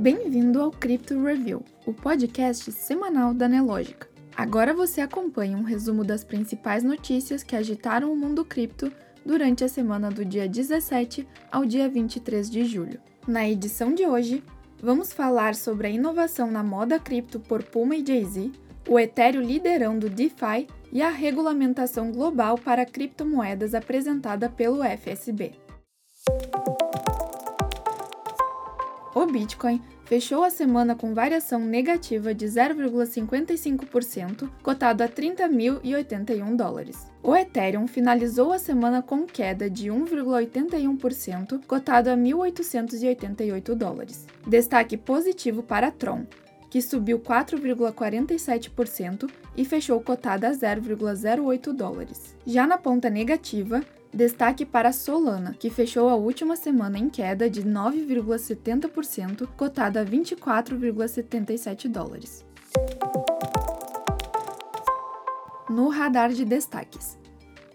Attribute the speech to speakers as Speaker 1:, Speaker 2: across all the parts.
Speaker 1: Bem-vindo ao Crypto Review, o podcast semanal da Nelogica. Agora você acompanha um resumo das principais notícias que agitaram o mundo cripto durante a semana do dia 17 ao dia 23 de julho. Na edição de hoje, vamos falar sobre a inovação na moda cripto por Puma e Jay-Z, o Ethereum liderando o DeFi e a regulamentação global para criptomoedas apresentada pelo FSB. O Bitcoin fechou a semana com variação negativa de 0,55%, cotado a 30.081 dólares. O Ethereum finalizou a semana com queda de 1,81%, cotado a 1.888 dólares. Destaque positivo para Tron, que subiu 4,47% e fechou cotada a 0,08 dólares. Já na ponta negativa, Destaque para Solana, que fechou a última semana em queda de 9,70%, cotada a 24,77 dólares. No radar de destaques,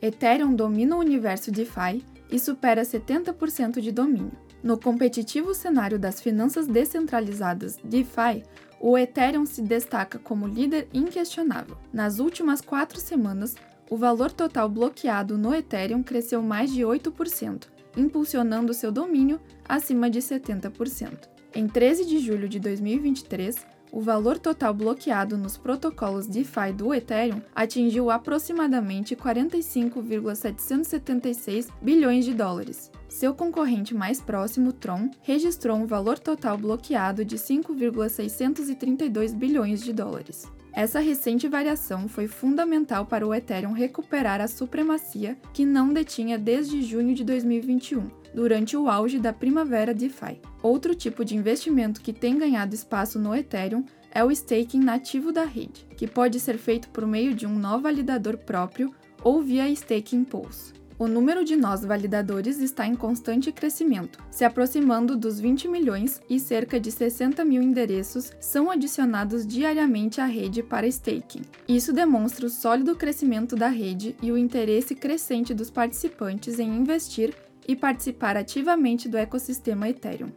Speaker 1: Ethereum domina o universo DeFi e supera 70% de domínio. No competitivo cenário das finanças descentralizadas DeFi, o Ethereum se destaca como líder inquestionável. Nas últimas quatro semanas, o valor total bloqueado no Ethereum cresceu mais de 8%, impulsionando seu domínio acima de 70%. Em 13 de julho de 2023, o valor total bloqueado nos protocolos DeFi do Ethereum atingiu aproximadamente 45,776 bilhões de dólares. Seu concorrente mais próximo, Tron, registrou um valor total bloqueado de 5,632 bilhões de dólares. Essa recente variação foi fundamental para o Ethereum recuperar a supremacia que não detinha desde junho de 2021, durante o auge da primavera DeFi. Outro tipo de investimento que tem ganhado espaço no Ethereum é o staking nativo da rede, que pode ser feito por meio de um nó validador próprio ou via staking pools. O número de nós validadores está em constante crescimento, se aproximando dos 20 milhões e cerca de 60 mil endereços são adicionados diariamente à rede para staking. Isso demonstra o sólido crescimento da rede e o interesse crescente dos participantes em investir e participar ativamente do ecossistema Ethereum.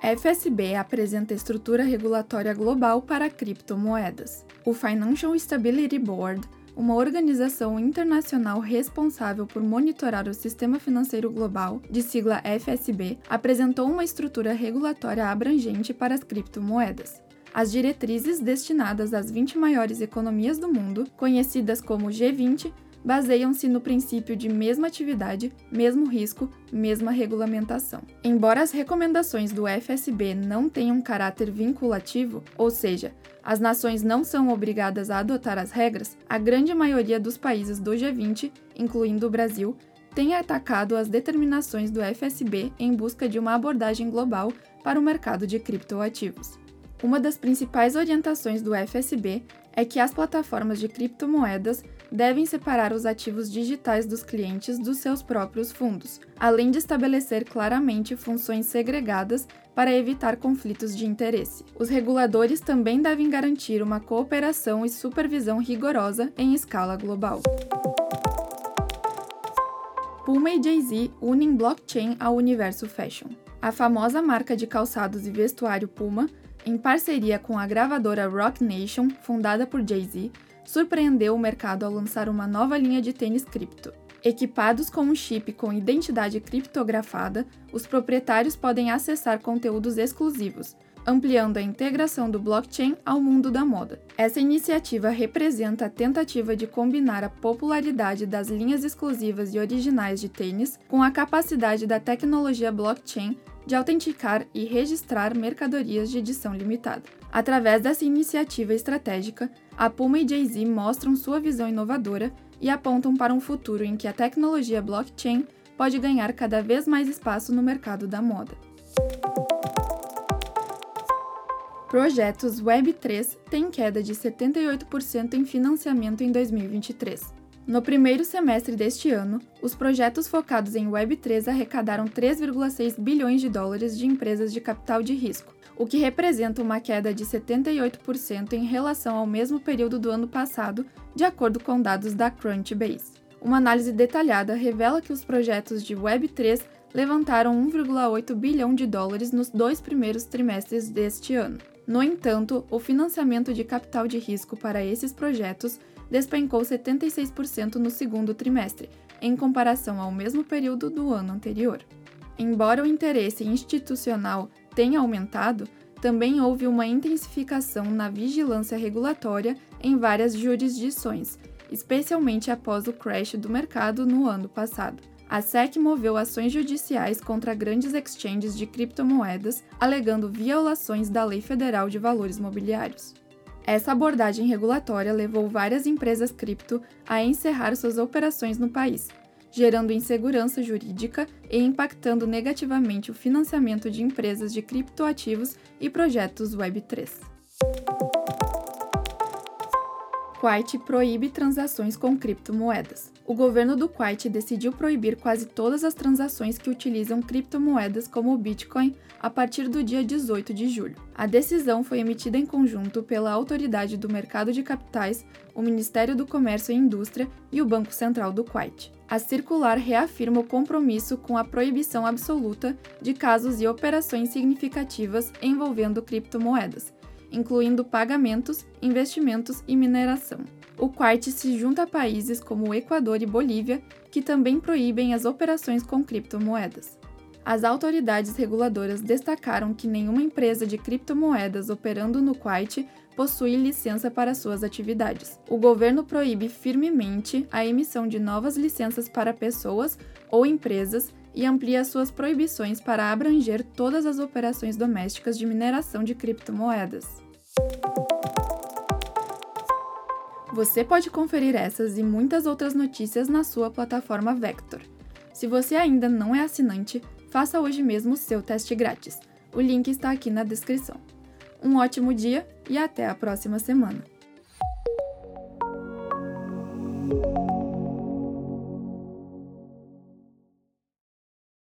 Speaker 1: FSB apresenta estrutura regulatória global para criptomoedas. O Financial Stability Board uma organização internacional responsável por monitorar o sistema financeiro global, de sigla FSB, apresentou uma estrutura regulatória abrangente para as criptomoedas. As diretrizes destinadas às 20 maiores economias do mundo, conhecidas como G20, baseiam-se no princípio de mesma atividade, mesmo risco, mesma regulamentação. Embora as recomendações do FSB não tenham caráter vinculativo, ou seja, as nações não são obrigadas a adotar as regras, a grande maioria dos países do G20, incluindo o Brasil, tem atacado as determinações do FSB em busca de uma abordagem global para o mercado de criptoativos. Uma das principais orientações do FSB é que as plataformas de criptomoedas devem separar os ativos digitais dos clientes dos seus próprios fundos, além de estabelecer claramente funções segregadas para evitar conflitos de interesse. Os reguladores também devem garantir uma cooperação e supervisão rigorosa em escala global. Puma e Jay-Z unem blockchain ao universo fashion. A famosa marca de calçados e vestuário Puma, em parceria com a gravadora Rock Nation, fundada por Jay-Z, surpreendeu o mercado ao lançar uma nova linha de tênis cripto. Equipados com um chip com identidade criptografada, os proprietários podem acessar conteúdos exclusivos, ampliando a integração do blockchain ao mundo da moda. Essa iniciativa representa a tentativa de combinar a popularidade das linhas exclusivas e originais de tênis com a capacidade da tecnologia blockchain de autenticar e registrar mercadorias de edição limitada. Através dessa iniciativa estratégica, a Puma e Jay-Z mostram sua visão inovadora e apontam para um futuro em que a tecnologia blockchain pode ganhar cada vez mais espaço no mercado da moda. Projetos Web3 têm queda de 78% em financiamento em 2023. No primeiro semestre deste ano, os projetos focados em Web3 arrecadaram 3,6 bilhões de dólares de empresas de capital de risco, o que representa uma queda de 78% em relação ao mesmo período do ano passado, de acordo com dados da Crunchbase. Uma análise detalhada revela que os projetos de Web3 levantaram 1,8 bilhão de dólares nos dois primeiros trimestres deste ano. No entanto, o financiamento de capital de risco para esses projetos despencou 76% no segundo trimestre, em comparação ao mesmo período do ano anterior. Embora o interesse institucional tenha aumentado, também houve uma intensificação na vigilância regulatória em várias jurisdições, especialmente após o crash do mercado no ano passado. A SEC moveu ações judiciais contra grandes exchanges de criptomoedas, alegando violações da Lei Federal de Valores Mobiliários. Essa abordagem regulatória levou várias empresas cripto a encerrar suas operações no país, gerando insegurança jurídica e impactando negativamente o financiamento de empresas de criptoativos e projetos Web3. Kuwait proíbe transações com criptomoedas. O governo do Kuwait decidiu proibir quase todas as transações que utilizam criptomoedas como o Bitcoin a partir do dia 18 de julho. A decisão foi emitida em conjunto pela Autoridade do Mercado de Capitais, o Ministério do Comércio e Indústria e o Banco Central do Kuwait. A circular reafirma o compromisso com a proibição absoluta de casos e operações significativas envolvendo criptomoedas incluindo pagamentos, investimentos e mineração. O Quart se junta a países como Equador e Bolívia, que também proíbem as operações com criptomoedas. As autoridades reguladoras destacaram que nenhuma empresa de criptomoedas operando no Kuwait possui licença para suas atividades. O governo proíbe firmemente a emissão de novas licenças para pessoas ou empresas e amplia suas proibições para abranger todas as operações domésticas de mineração de criptomoedas. Você pode conferir essas e muitas outras notícias na sua plataforma Vector. Se você ainda não é assinante, faça hoje mesmo o seu teste grátis. O link está aqui na descrição. Um ótimo dia e até a próxima semana!